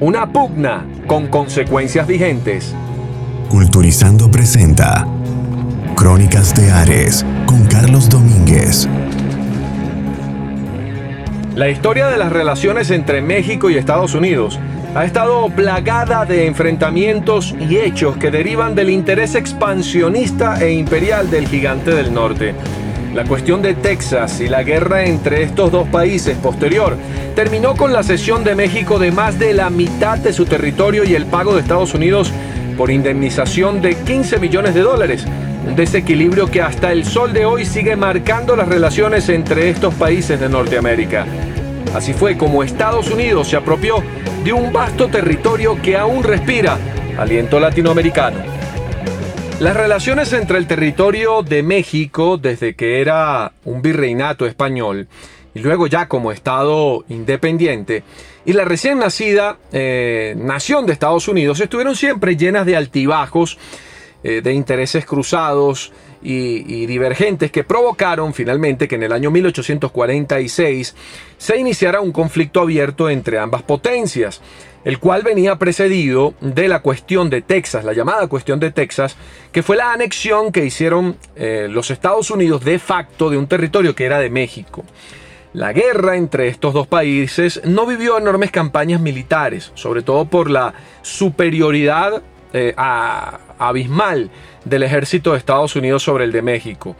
Una pugna con consecuencias vigentes. Culturizando presenta Crónicas de Ares con Carlos Domínguez. La historia de las relaciones entre México y Estados Unidos ha estado plagada de enfrentamientos y hechos que derivan del interés expansionista e imperial del gigante del norte. La cuestión de Texas y la guerra entre estos dos países posterior terminó con la cesión de México de más de la mitad de su territorio y el pago de Estados Unidos por indemnización de 15 millones de dólares. Un desequilibrio que hasta el sol de hoy sigue marcando las relaciones entre estos países de Norteamérica. Así fue como Estados Unidos se apropió de un vasto territorio que aún respira aliento latinoamericano. Las relaciones entre el territorio de México, desde que era un virreinato español, y luego ya como Estado independiente, y la recién nacida eh, nación de Estados Unidos estuvieron siempre llenas de altibajos, eh, de intereses cruzados y, divergentes que provocaron finalmente que en el año 1846 se iniciara un conflicto abierto entre ambas potencias, el cual venía precedido de la cuestión de Texas, la llamada cuestión de Texas, que fue la anexión que hicieron eh, los Estados Unidos de facto de un territorio que era de México. La guerra entre estos dos países no vivió enormes campañas militares, sobre todo por la superioridad eh, abismal del ejército de Estados Unidos sobre el de México.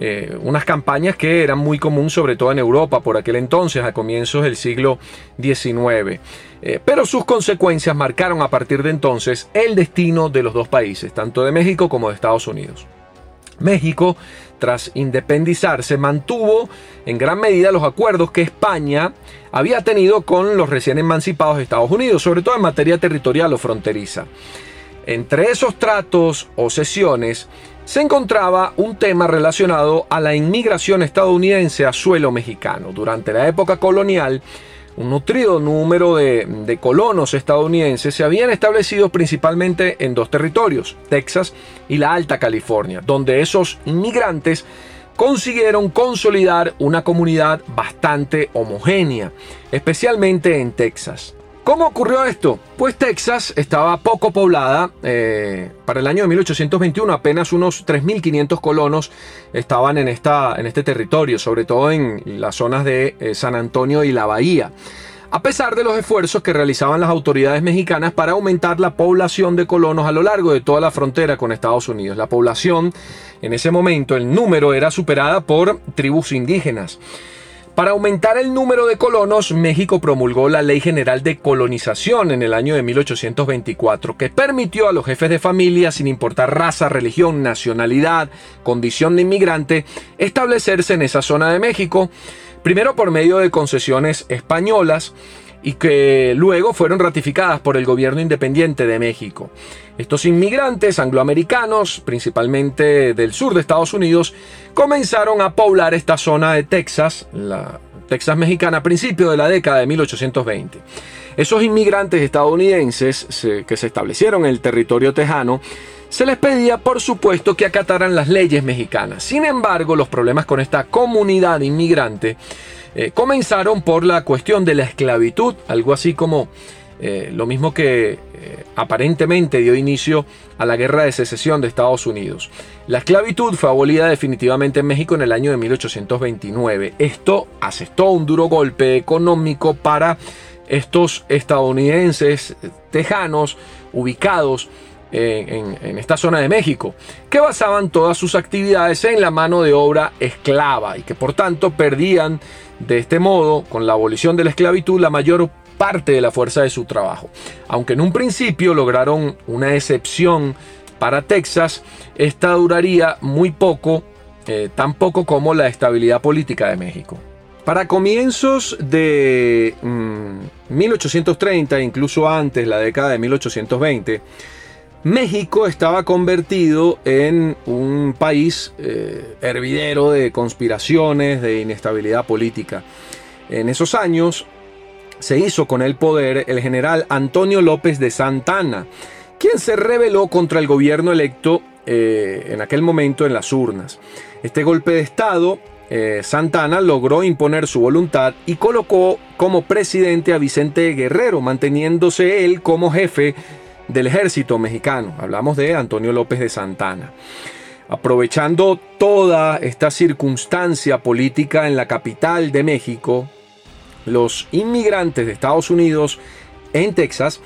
Eh, unas campañas que eran muy común sobre todo en Europa por aquel entonces, a comienzos del siglo XIX. Eh, pero sus consecuencias marcaron a partir de entonces el destino de los dos países, tanto de México como de Estados Unidos. México tras independizarse, mantuvo en gran medida los acuerdos que España había tenido con los recién emancipados Estados Unidos, sobre todo en materia territorial o fronteriza. Entre esos tratos o sesiones se encontraba un tema relacionado a la inmigración estadounidense a suelo mexicano. Durante la época colonial, un nutrido número de, colonos estadounidenses se habían establecido principalmente en dos territorios, Texas y la Alta California, donde esos inmigrantes consiguieron consolidar una comunidad bastante homogénea, especialmente en Texas. ¿Cómo ocurrió esto? Pues Texas estaba poco poblada. Eh, para el año de 1821 apenas unos 3.500 colonos estaban en, esta, en este territorio, sobre todo en las zonas de eh, San Antonio y la Bahía. A pesar de los esfuerzos que realizaban las autoridades mexicanas para aumentar la población de colonos a lo largo de toda la frontera con Estados Unidos. La población en ese momento, el número era superada por tribus indígenas. Para aumentar el número de colonos, México promulgó la Ley General de Colonización en el año de 1824, que permitió a los jefes de familia, sin importar raza, religión, nacionalidad, condición de inmigrante, establecerse en esa zona de México, primero por medio de concesiones españolas, y que luego fueron ratificadas por el gobierno independiente de México. Estos inmigrantes angloamericanos, principalmente del sur de Estados Unidos, comenzaron a poblar esta zona de Texas, la Texas mexicana, a principios de la década de 1820. Esos inmigrantes estadounidenses que se establecieron en el territorio tejano, se les pedía por supuesto que acataran las leyes mexicanas. Sin embargo, los problemas con esta comunidad inmigrante eh, comenzaron por la cuestión de la esclavitud, algo así como eh, lo mismo que eh, aparentemente dio inicio a la guerra de secesión de Estados Unidos. La esclavitud fue abolida definitivamente en México en el año de 1829. Esto asestó un duro golpe económico para estos estadounidenses tejanos ubicados en, esta zona de México, que basaban todas sus actividades en la mano de obra esclava y que por tanto perdían de este modo, con la abolición de la esclavitud, la mayor parte de la fuerza de su trabajo. Aunque en un principio lograron una excepción para Texas, esta duraría muy poco, eh, tan poco como la estabilidad política de México. Para comienzos de 1830, mm, incluso antes, la década de 1820, México estaba convertido en un país eh, hervidero de conspiraciones, de inestabilidad política. En esos años se hizo con el poder el general Antonio López de Santana, quien se rebeló contra el gobierno electo eh, en aquel momento en las urnas. Este golpe de Estado, eh, Santana logró imponer su voluntad y colocó como presidente a Vicente Guerrero, manteniéndose él como jefe del ejército mexicano. Hablamos de Antonio López de Santana. Aprovechando toda esta circunstancia política en la capital de México, los inmigrantes de Estados Unidos en Texas,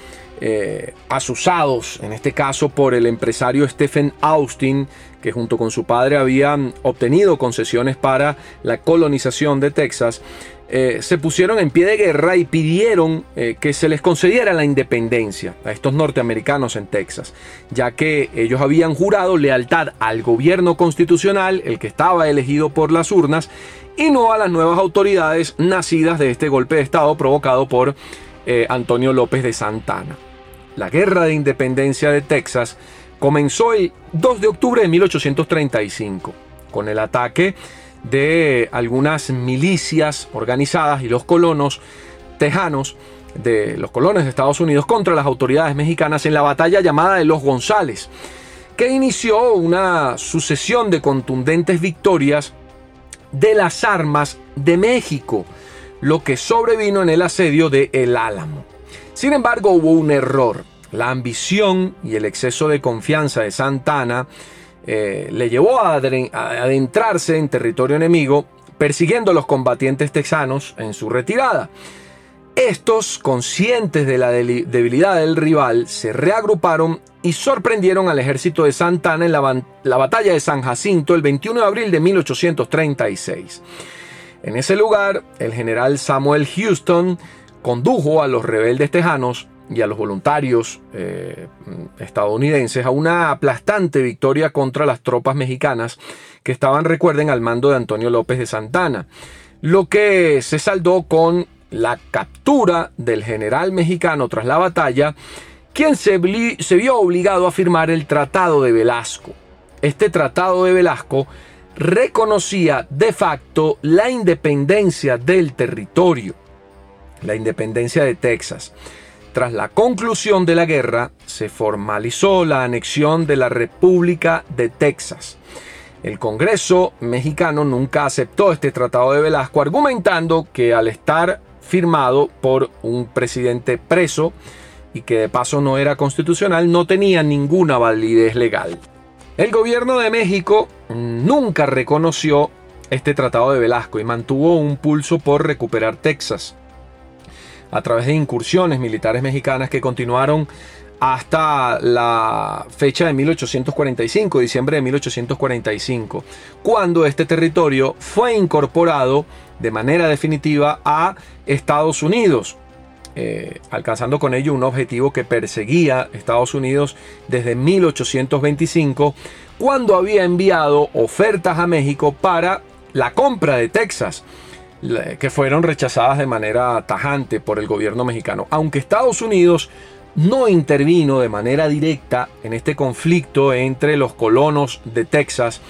eh, asusados en este caso por el empresario Stephen Austin, que junto con su padre habían obtenido concesiones para la colonización de Texas, eh, se pusieron en pie de guerra y pidieron eh, que se les concediera la independencia a estos norteamericanos en Texas, ya que ellos habían jurado lealtad al gobierno constitucional, el que estaba elegido por las urnas, y no a las nuevas autoridades nacidas de este golpe de Estado provocado por eh, Antonio López de Santana. La guerra de independencia de Texas comenzó el 2 de octubre de 1835 con el ataque de algunas milicias organizadas y los colonos tejanos de los colones de Estados Unidos contra las autoridades mexicanas en la batalla llamada de los González, que inició una sucesión de contundentes victorias de las armas de México, lo que sobrevino en el asedio de El Álamo. Sin embargo, hubo un error. La ambición y el exceso de confianza de Santana eh, le llevó a, adentrarse en territorio enemigo, persiguiendo a los combatientes texanos en su retirada. Estos, conscientes de la debilidad del rival, se reagruparon y sorprendieron al ejército de Santana en la, la, batalla de San Jacinto el 21 de abril de 1836. En ese lugar, el general Samuel Houston condujo a los rebeldes tejanos y a los voluntarios eh, estadounidenses a una aplastante victoria contra las tropas mexicanas que estaban, recuerden, al mando de Antonio López de Santana, lo que se saldó con la captura del general mexicano tras la batalla, quien se, se vio obligado a firmar el Tratado de Velasco. Este Tratado de Velasco reconocía de facto la independencia del territorio, la independencia de Texas. Tras la conclusión de la guerra, se formalizó la anexión de la República de Texas. El Congreso mexicano nunca aceptó este tratado de Velasco, argumentando que al estar firmado por un presidente preso y que de paso no era constitucional, no tenía ninguna validez legal. El gobierno de México nunca reconoció este tratado de Velasco y mantuvo un pulso por recuperar Texas a través de incursiones militares mexicanas que continuaron hasta la fecha de 1845, diciembre de 1845, cuando este territorio fue incorporado de manera definitiva a Estados Unidos, eh, alcanzando con ello un objetivo que perseguía Estados Unidos desde 1825, cuando había enviado ofertas a México para la compra de Texas que fueron rechazadas de manera tajante por el gobierno mexicano. Aunque Estados Unidos no intervino de manera directa en este conflicto entre los colonos de Texas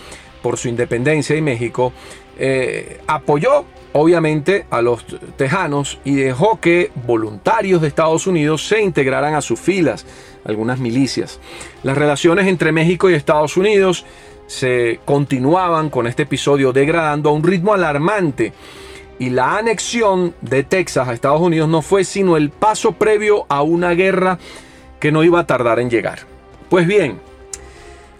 por su independencia y México, eh, apoyó obviamente a los tejanos y dejó que voluntarios de Estados Unidos se integraran a sus filas, algunas milicias. Las relaciones entre México y Estados Unidos se continuaban con este episodio degradando a un ritmo alarmante y la anexión de Texas a Estados Unidos no fue sino el paso previo a una guerra que no iba a tardar en llegar. Pues bien,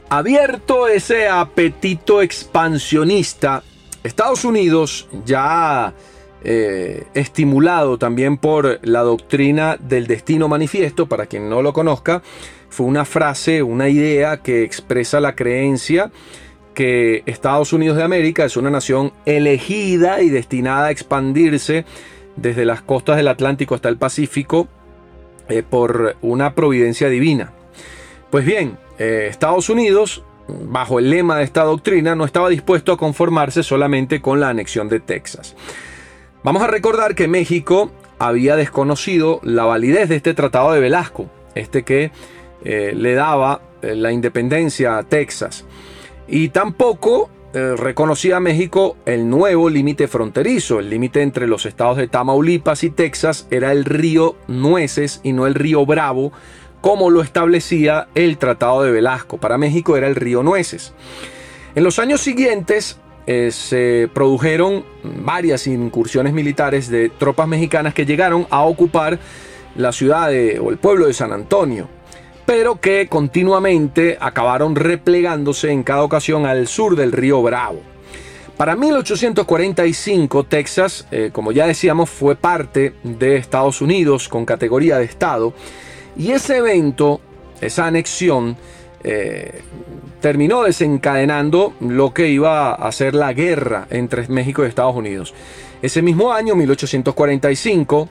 abierto ese apetito expansionista, Estados Unidos ya eh, estimulado también por la doctrina del destino manifiesto, para quien no lo conozca, fue una frase, una idea que expresa la creencia que Estados Unidos de América es una nación elegida y destinada a expandirse desde las costas del Atlántico hasta el Pacífico eh, por una providencia divina. Pues bien, eh, Estados Unidos, bajo el lema de esta doctrina, no estaba dispuesto a conformarse solamente con la anexión de Texas. Vamos a recordar que México había desconocido la validez de este tratado de Velasco, este que eh, le daba la independencia a Texas. Y tampoco eh, reconocía México el nuevo límite fronterizo. El límite entre los estados de Tamaulipas y Texas era el río Nueces y no el río Bravo, como lo establecía el Tratado de Velasco. Para México era el río Nueces. En los años siguientes eh, se produjeron varias incursiones militares de tropas mexicanas que llegaron a ocupar la ciudad o el pueblo de San Antonio pero que continuamente acabaron replegándose en cada ocasión al sur del río Bravo. Para 1845, Texas, eh, como ya decíamos, fue parte de Estados Unidos con categoría de Estado, y ese evento, esa anexión, eh, terminó desencadenando lo que iba a ser la guerra entre México y Estados Unidos. Ese mismo año, 1845,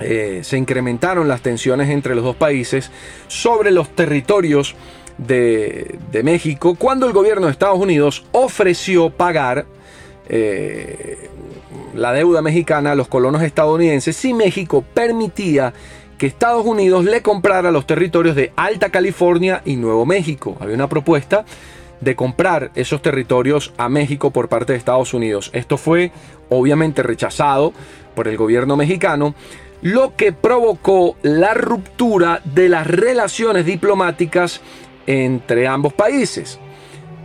eh, se incrementaron las tensiones entre los dos países sobre los territorios de, México cuando el gobierno de Estados Unidos ofreció pagar eh, la deuda mexicana a los colonos estadounidenses si México permitía que Estados Unidos le comprara los territorios de Alta California y Nuevo México. Había una propuesta de comprar esos territorios a México por parte de Estados Unidos. Esto fue obviamente rechazado por el gobierno mexicano, lo que provocó la ruptura de las relaciones diplomáticas entre ambos países.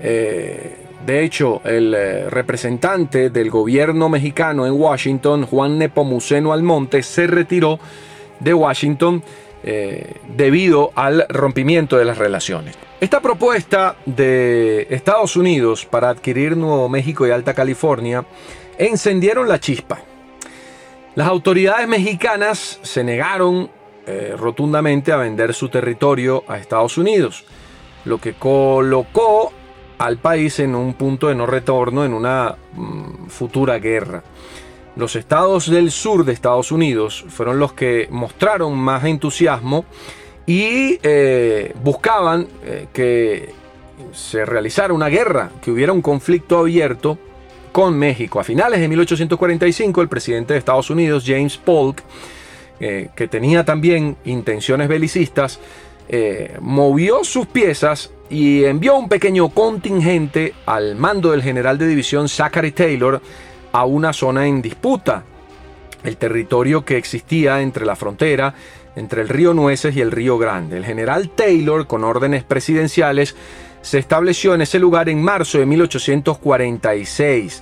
Eh, de hecho, el eh, representante del gobierno mexicano en Washington, Juan Nepomuceno Almonte, se retiró de Washington eh, debido al rompimiento de las relaciones. Esta propuesta de Estados Unidos para adquirir Nuevo México y Alta California encendieron la chispa. Las autoridades mexicanas se negaron eh, rotundamente a vender su territorio a Estados Unidos, lo que colocó al país en un punto de no retorno en una mm, futura guerra. Los estados del sur de Estados Unidos fueron los que mostraron más entusiasmo y eh, buscaban eh, que se realizara una guerra, que hubiera un conflicto abierto con México. A finales de 1845, el presidente de Estados Unidos, James Polk, eh, que tenía también intenciones belicistas, eh, movió sus piezas y envió un pequeño contingente al mando del general de división Zachary Taylor a una zona en disputa, el territorio que existía entre la frontera entre el río Nueces y el río Grande. El general Taylor, con órdenes presidenciales, se estableció en ese lugar en marzo de 1846.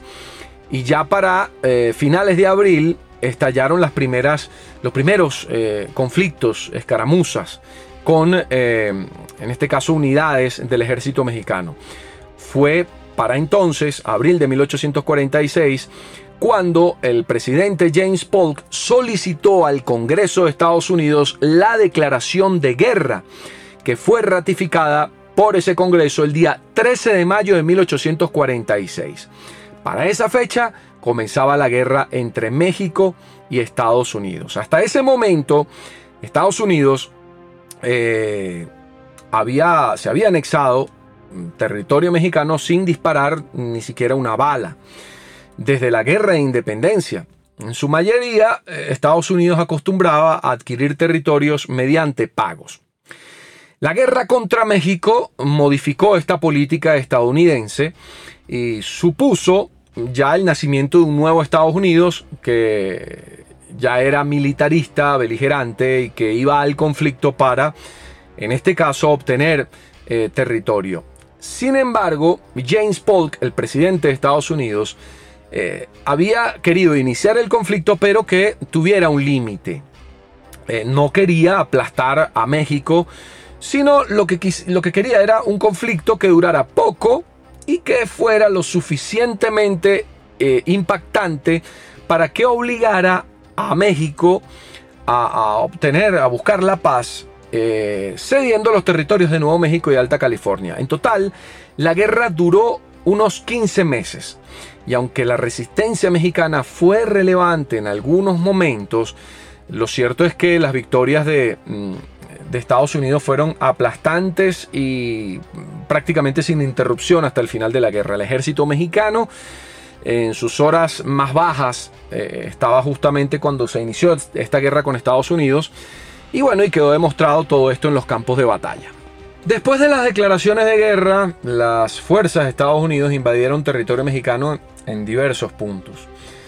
Y ya para eh, finales de abril estallaron las primeras, los primeros eh, conflictos, escaramuzas, con, eh, en este caso, unidades del ejército mexicano. Fue para entonces, abril de 1846, cuando el presidente James Polk solicitó al Congreso de Estados Unidos la declaración de guerra, que fue ratificada por ese Congreso el día 13 de mayo de 1846. Para esa fecha comenzaba la guerra entre México y Estados Unidos. Hasta ese momento, Estados Unidos eh, había, se había anexado territorio mexicano sin disparar ni siquiera una bala. Desde la guerra de independencia, en su mayoría, eh, Estados Unidos acostumbraba a adquirir territorios mediante pagos. La guerra contra México modificó esta política estadounidense y supuso ya el nacimiento de un nuevo Estados Unidos que ya era militarista, beligerante y que iba al conflicto para, en este caso, obtener eh, territorio. Sin embargo, James Polk, el presidente de Estados Unidos, eh, había querido iniciar el conflicto pero que tuviera un límite. Eh, no quería aplastar a México sino lo que, lo que quería era un conflicto que durara poco y que fuera lo suficientemente eh, impactante para que obligara a México a, obtener, a buscar la paz, eh, cediendo los territorios de Nuevo México y Alta California. En total, la guerra duró unos 15 meses. Y aunque la resistencia mexicana fue relevante en algunos momentos, lo cierto es que las victorias de, mm, de Estados Unidos fueron aplastantes y prácticamente sin interrupción hasta el final de la guerra. El ejército mexicano en sus horas más bajas eh, estaba justamente cuando se inició esta guerra con Estados Unidos. Y bueno, y quedó demostrado todo esto en los campos de batalla. Después de las declaraciones de guerra, las fuerzas de Estados Unidos invadieron territorio mexicano en diversos puntos.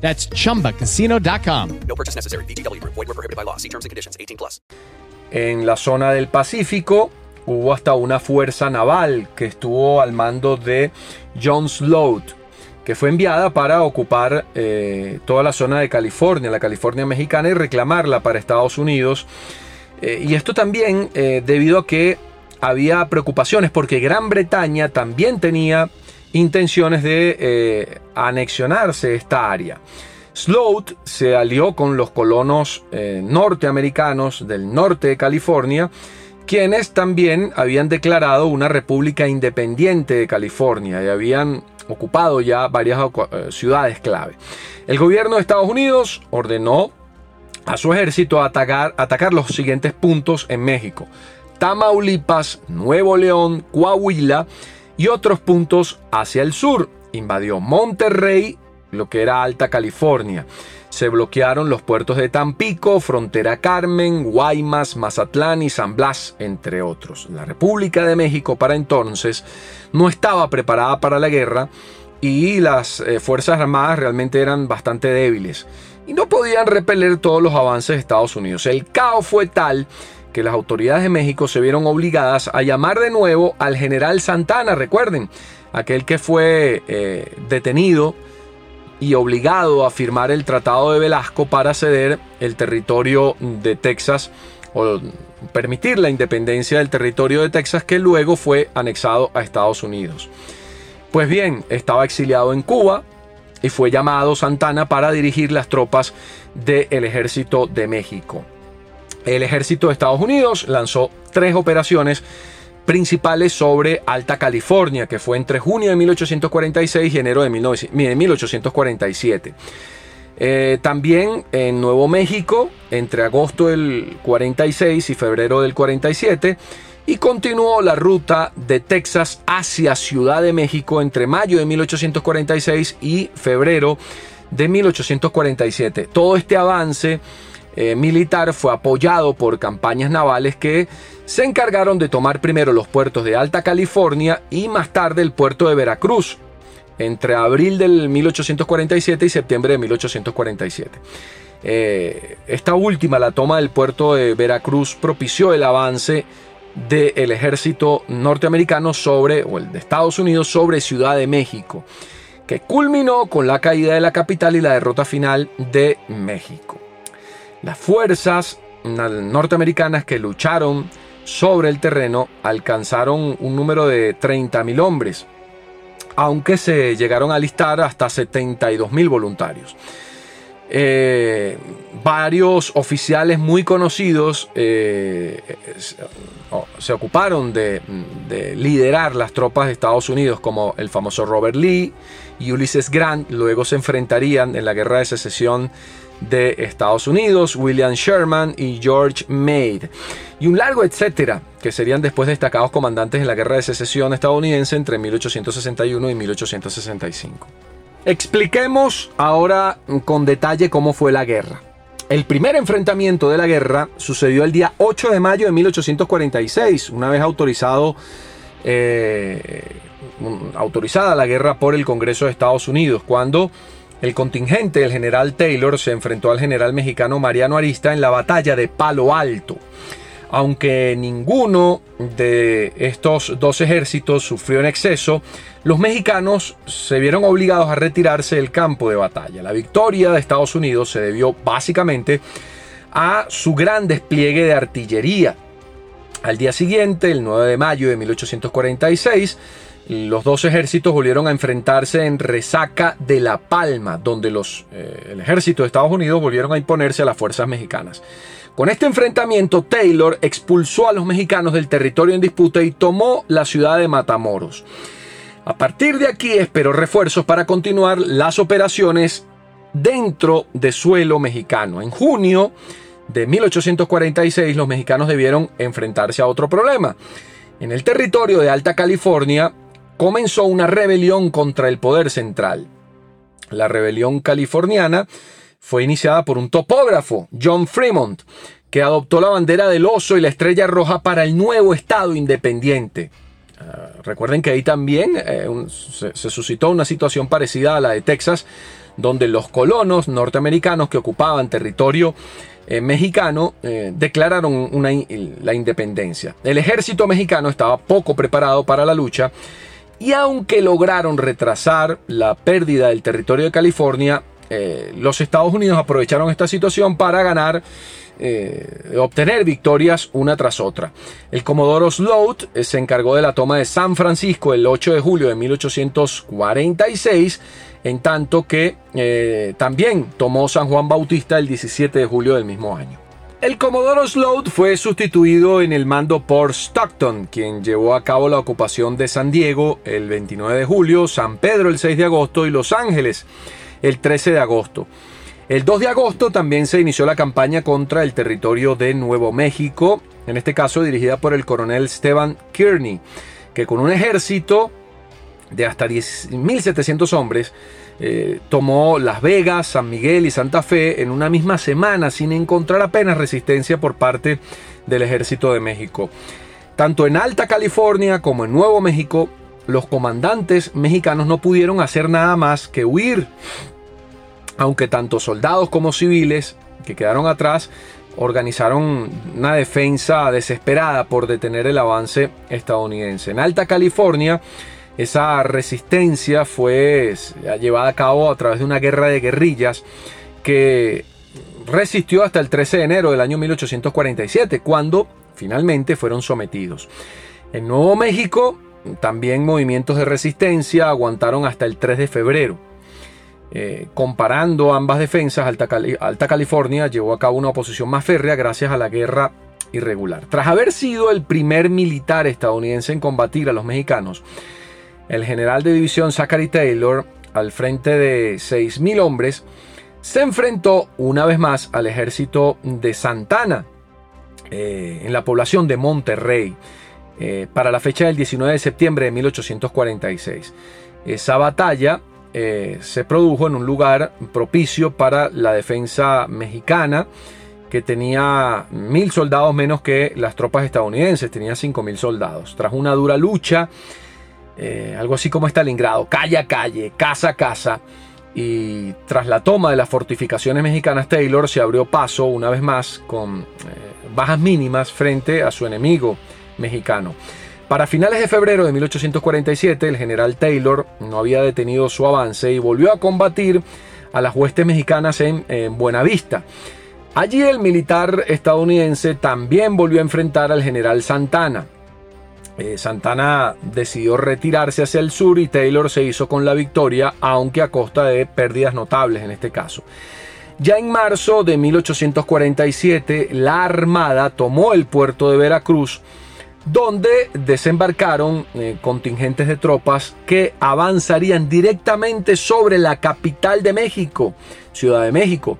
That's chumbacasino.com. No purchase necessary. VGW Group. Void were prohibited by law. See terms and conditions. 18 plus. En la zona del Pacífico hubo hasta una fuerza naval que estuvo al mando de John Sloat, que fue enviada para ocupar eh, toda la zona de California, la California mexicana, y reclamarla para Estados Unidos. Eh, y esto también eh, debido a que había preocupaciones porque Gran Bretaña también tenía intenciones de eh, anexionarse esta área. Sloat se alió con los colonos eh, norteamericanos del norte de California, quienes también habían declarado una república independiente de California y habían ocupado ya varias eh, ciudades clave. El gobierno de Estados Unidos ordenó a su ejército atacar, atacar los siguientes puntos en México. Tamaulipas, Nuevo León, Coahuila y otros puntos hacia el sur. Invadió Monterrey, lo que era Alta California. Se bloquearon los puertos de Tampico, Frontera Carmen, Guaymas, Mazatlán y San Blas, entre otros. La República de México para entonces no estaba preparada para la guerra y las eh, Fuerzas Armadas realmente eran bastante débiles y no podían repeler todos los avances de Estados Unidos. El caos fue tal que las autoridades de México se vieron obligadas a llamar de nuevo al general Santana, recuerden, aquel que fue eh, detenido y obligado a firmar el Tratado de Velasco para ceder el territorio de Texas o permitir la independencia del territorio de Texas que luego fue anexado a Estados Unidos. Pues bien, estaba exiliado en Cuba y fue llamado Santana para dirigir las tropas del ejército de México. El ejército de Estados Unidos lanzó tres operaciones principales sobre Alta California, que fue entre junio de 1846 y enero de 1847. Eh, también en Nuevo México, entre agosto del 46 y febrero del 47, y continuó la ruta de Texas hacia Ciudad de México entre mayo de 1846 y febrero de 1847. Todo este avance eh, militar fue apoyado por campañas navales que se encargaron de tomar primero los puertos de Alta California y más tarde el puerto de Veracruz, entre abril del 1847 y septiembre de 1847. Eh, esta última, la toma del puerto de Veracruz, propició el avance del ejército norteamericano sobre, o el de Estados Unidos sobre Ciudad de México, que culminó con la caída de la capital y la derrota final de México. Las fuerzas norteamericanas que lucharon sobre el terreno alcanzaron un número de 30.000 hombres, aunque se llegaron a alistar hasta 72.000 voluntarios. Eh, varios oficiales muy conocidos eh, se ocuparon de, de, liderar las tropas de Estados Unidos, como el famoso Robert Lee y Ulysses Grant. Luego se enfrentarían en la guerra de secesión de Estados Unidos, William Sherman y George Meade. Y un largo etcétera, que serían después destacados comandantes en la guerra de secesión estadounidense entre 1861 y 1865. Expliquemos ahora con detalle cómo fue la guerra. El primer enfrentamiento de la guerra sucedió el día 8 de mayo de 1846, una vez autorizado, eh, autorizada la guerra por el Congreso de Estados Unidos, cuando el contingente del general Taylor se enfrentó al general mexicano Mariano Arista en la batalla de Palo Alto. Aunque ninguno de estos dos ejércitos sufrió en exceso, los mexicanos se vieron obligados a retirarse del campo de batalla. La victoria de Estados Unidos se debió básicamente a su gran despliegue de artillería. Al día siguiente, el 9 de mayo de 1846, los dos ejércitos volvieron a enfrentarse en Resaca de La Palma, donde los, eh, el ejército de Estados Unidos volvieron a imponerse a las fuerzas mexicanas. Con este enfrentamiento, Taylor expulsó a los mexicanos del territorio en disputa y tomó la ciudad de Matamoros. A partir de aquí esperó refuerzos para continuar las operaciones dentro de suelo mexicano. En junio de 1846 los mexicanos debieron enfrentarse a otro problema. En el territorio de Alta California comenzó una rebelión contra el poder central. La rebelión californiana fue iniciada por un topógrafo, John Fremont, que adoptó la bandera del oso y la estrella roja para el nuevo estado independiente. Ah, recuerden que ahí también eh, se suscitó una situación parecida a la de Texas, donde los colonos norteamericanos que ocupaban territorio eh, mexicano eh, declararon la independencia. El ejército mexicano estaba poco preparado para la lucha y aunque lograron retrasar la pérdida del territorio de California, eh, los Estados Unidos aprovecharon esta situación para ganar, obtener victorias una tras otra. El Comodoro Sloat se encargó de la toma de San Francisco el 8 de julio de 1846 en tanto que eh, también tomó San Juan Bautista el 17 de julio del mismo año. El Comodoro Sloat fue sustituido en el mando por Stockton, quien llevó a cabo la ocupación de San Diego el 29 de julio, San Pedro el 6 de agosto y Los Ángeles el 13 de agosto. El 2 de agosto también se inició la campaña contra el territorio de Nuevo México, en este caso dirigida por el coronel Stephen Kearney, que con un ejército de hasta 10.700 hombres, eh, tomó Las Vegas, San Miguel y Santa Fe en una misma semana sin encontrar apenas resistencia por parte del ejército de México. Tanto en Alta California como en Nuevo México, los comandantes mexicanos no pudieron hacer nada más que huir, aunque tanto soldados como civiles que quedaron atrás organizaron una defensa desesperada por detener el avance estadounidense. En Alta California, esa resistencia fue llevada a cabo a través de una guerra de guerrillas que resistió hasta el 13 de enero del año 1847, cuando finalmente fueron sometidos. En Nuevo México, también movimientos de resistencia aguantaron hasta el 3 de febrero. Eh, comparando ambas defensas, Alta, Alta California llevó a cabo una oposición más férrea gracias a la guerra irregular. Tras haber sido el primer militar estadounidense en combatir a los mexicanos, el general de división Zachary Taylor, al frente de 6.000 hombres, se enfrentó una vez más al ejército de Santana eh, en la población de Monterrey eh, para la fecha del 19 de septiembre de 1846. Esa batalla eh, se produjo en un lugar propicio para la defensa mexicana que tenía mil soldados menos que las tropas estadounidenses, tenía 5.000 soldados. Tras una dura lucha, eh, algo así como Stalingrado, calle a calle, casa a casa. Y tras la toma de las fortificaciones mexicanas, Taylor se abrió paso una vez más con eh, bajas mínimas frente a su enemigo mexicano. Para finales de febrero de 1847, el general Taylor no había detenido su avance y volvió a combatir a las huestes mexicanas en, en Buenavista. Allí el militar estadounidense también volvió a enfrentar al general Santana. Eh, Santana decidió retirarse hacia el sur y Taylor se hizo con la victoria, aunque a costa de pérdidas notables en este caso. Ya en marzo de 1847, la Armada tomó el puerto de Veracruz, donde desembarcaron eh, contingentes de tropas que avanzarían directamente sobre la capital de México, Ciudad de México.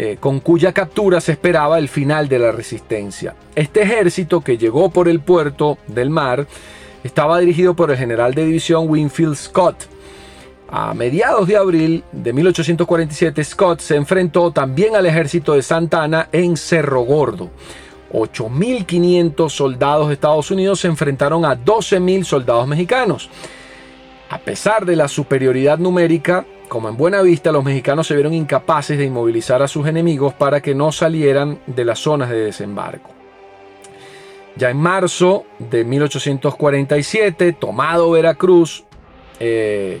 Eh, con cuya captura se esperaba el final de la resistencia. Este ejército que llegó por el puerto del mar estaba dirigido por el general de división Winfield Scott. A mediados de abril de 1847, Scott se enfrentó también al ejército de Santana en Cerro Gordo. 8.500 soldados de Estados Unidos se enfrentaron a 12.000 soldados mexicanos. A pesar de la superioridad numérica, como en buena vista, los mexicanos se vieron incapaces de inmovilizar a sus enemigos para que no salieran de las zonas de desembarco. Ya en marzo de 1847, tomado Veracruz, eh,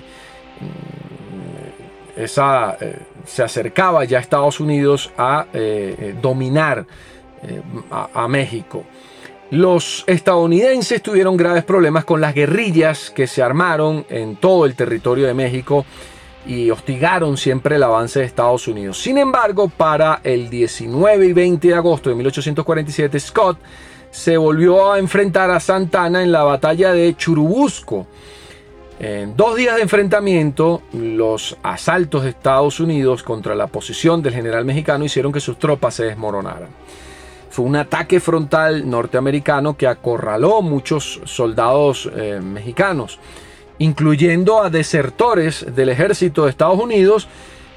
eh, se acercaba ya Estados Unidos a eh, dominar a, México. Los estadounidenses tuvieron graves problemas con las guerrillas que se armaron en todo el territorio de México y hostigaron siempre el avance de Estados Unidos. Sin embargo, para el 19 y 20 de agosto de 1847, Scott se volvió a enfrentar a Santana en la batalla de Churubusco. En dos días de enfrentamiento, los asaltos de Estados Unidos contra la posición del general mexicano hicieron que sus tropas se desmoronaran. Fue un ataque frontal norteamericano que acorraló muchos soldados eh, mexicanos, incluyendo a desertores del ejército de Estados Unidos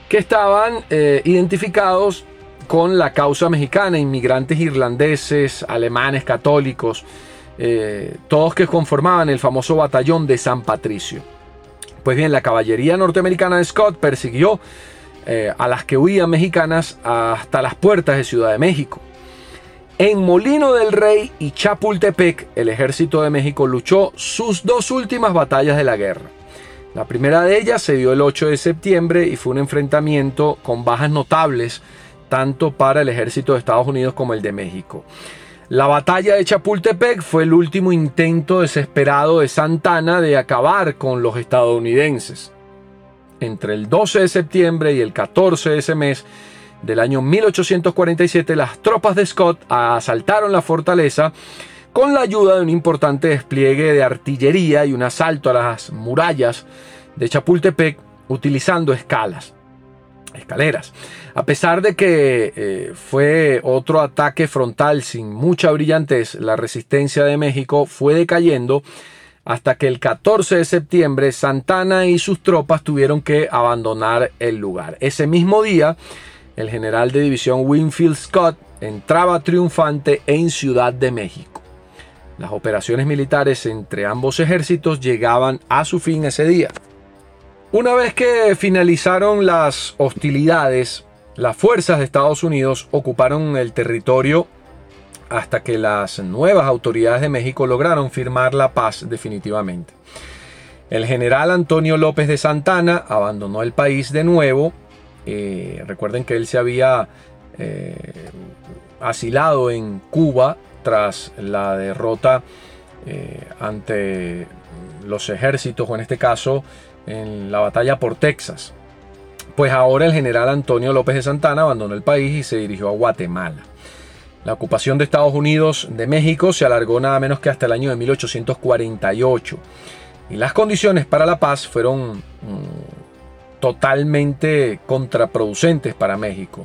que estaban eh, identificados con la causa mexicana, inmigrantes irlandeses, alemanes, católicos, eh, todos que conformaban el famoso batallón de San Patricio. Pues bien, la caballería norteamericana de Scott persiguió a las que huían mexicanas hasta las puertas de Ciudad de México. En Molino del Rey y Chapultepec, el ejército de México luchó sus dos últimas batallas de la guerra. La primera de ellas se dio el 8 de septiembre y fue un enfrentamiento con bajas notables tanto para el ejército de Estados Unidos como el de México. La batalla de Chapultepec fue el último intento desesperado de Santana de acabar con los estadounidenses. Entre el 12 de septiembre y el 14 de ese mes, del año 1847, las tropas de Scott asaltaron la fortaleza con la ayuda de un importante despliegue de artillería y un asalto a las murallas de Chapultepec utilizando escalas, escaleras. A pesar de que eh, fue otro ataque frontal sin mucha brillantez, la resistencia de México fue decayendo hasta que el 14 de septiembre Santana y sus tropas tuvieron que abandonar el lugar. Ese mismo día, el general de división Winfield Scott entraba triunfante en Ciudad de México. Las operaciones militares entre ambos ejércitos llegaban a su fin ese día. Una vez que finalizaron las hostilidades, las fuerzas de Estados Unidos ocuparon el territorio hasta que las nuevas autoridades de México lograron firmar la paz definitivamente. El general Antonio López de Santana abandonó el país de nuevo eh, recuerden que él se había eh, asilado en Cuba tras la derrota eh, ante los ejércitos, o en este caso en la batalla por Texas. Pues ahora el general Antonio López de Santana abandonó el país y se dirigió a Guatemala. La ocupación de Estados Unidos de México se alargó nada menos que hasta el año de 1848 y las condiciones para la paz fueron mm, totalmente contraproducentes para México.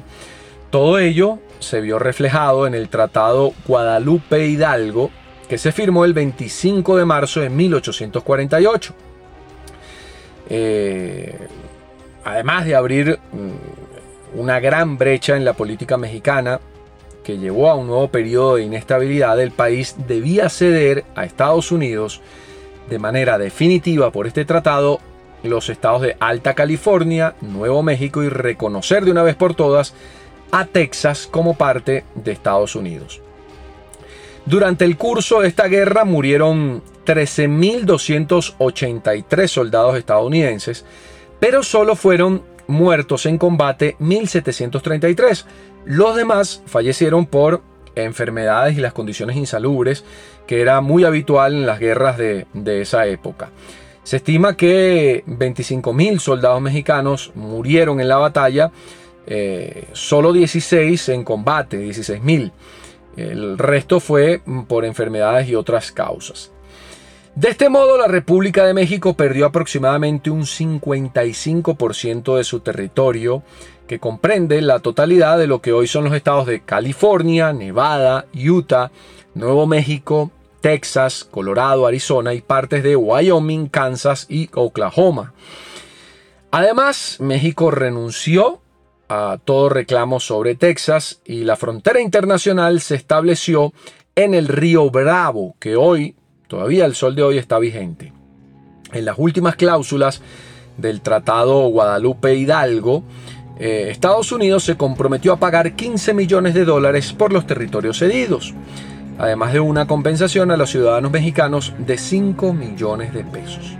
Todo ello se vio reflejado en el Tratado Guadalupe Hidalgo que se firmó el 25 de marzo de 1848. Eh, además de abrir mm, una gran brecha en la política mexicana que llevó a un nuevo periodo de inestabilidad, el país debía ceder a Estados Unidos de manera definitiva por este tratado los estados de Alta California, Nuevo México y reconocer de una vez por todas a Texas como parte de Estados Unidos. Durante el curso de esta guerra murieron 13.283 soldados estadounidenses, pero solo fueron muertos en combate 1.733. Los demás fallecieron por enfermedades y las condiciones insalubres que era muy habitual en las guerras de, de esa época. Se estima que 25.000 soldados mexicanos murieron en la batalla, eh, solo 16 en combate, 16.000. El resto fue por enfermedades y otras causas. De este modo, la República de México perdió aproximadamente un 55% de su territorio, que comprende la totalidad de lo que hoy son los estados de California, Nevada, Utah, Nuevo México, Texas, Colorado, Arizona y partes de Wyoming, Kansas y Oklahoma. Además, México renunció a todo reclamo sobre Texas y la frontera internacional se estableció en el río Bravo, que hoy, todavía el sol de hoy está vigente. En las últimas cláusulas del Tratado Guadalupe Hidalgo, eh, Estados Unidos se comprometió a pagar 15 millones de dólares por los territorios cedidos además de una compensación a los ciudadanos mexicanos de 5 millones de pesos.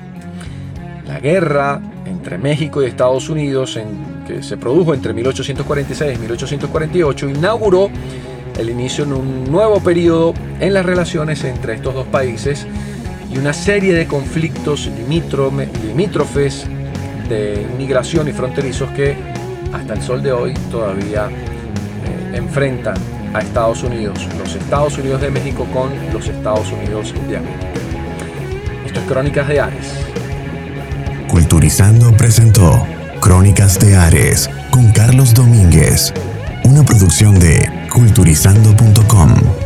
La guerra entre México y Estados Unidos, que se produjo entre 1846 y 1848, inauguró el inicio de un nuevo periodo en las relaciones entre estos dos países y una serie de conflictos limítrofes de inmigración y fronterizos que hasta el sol de hoy todavía eh, enfrentan a Estados Unidos, los Estados Unidos de México con los Estados Unidos de América. Esto es Crónicas de Ares. Culturizando presentó Crónicas de Ares con Carlos Domínguez, una producción de culturizando.com.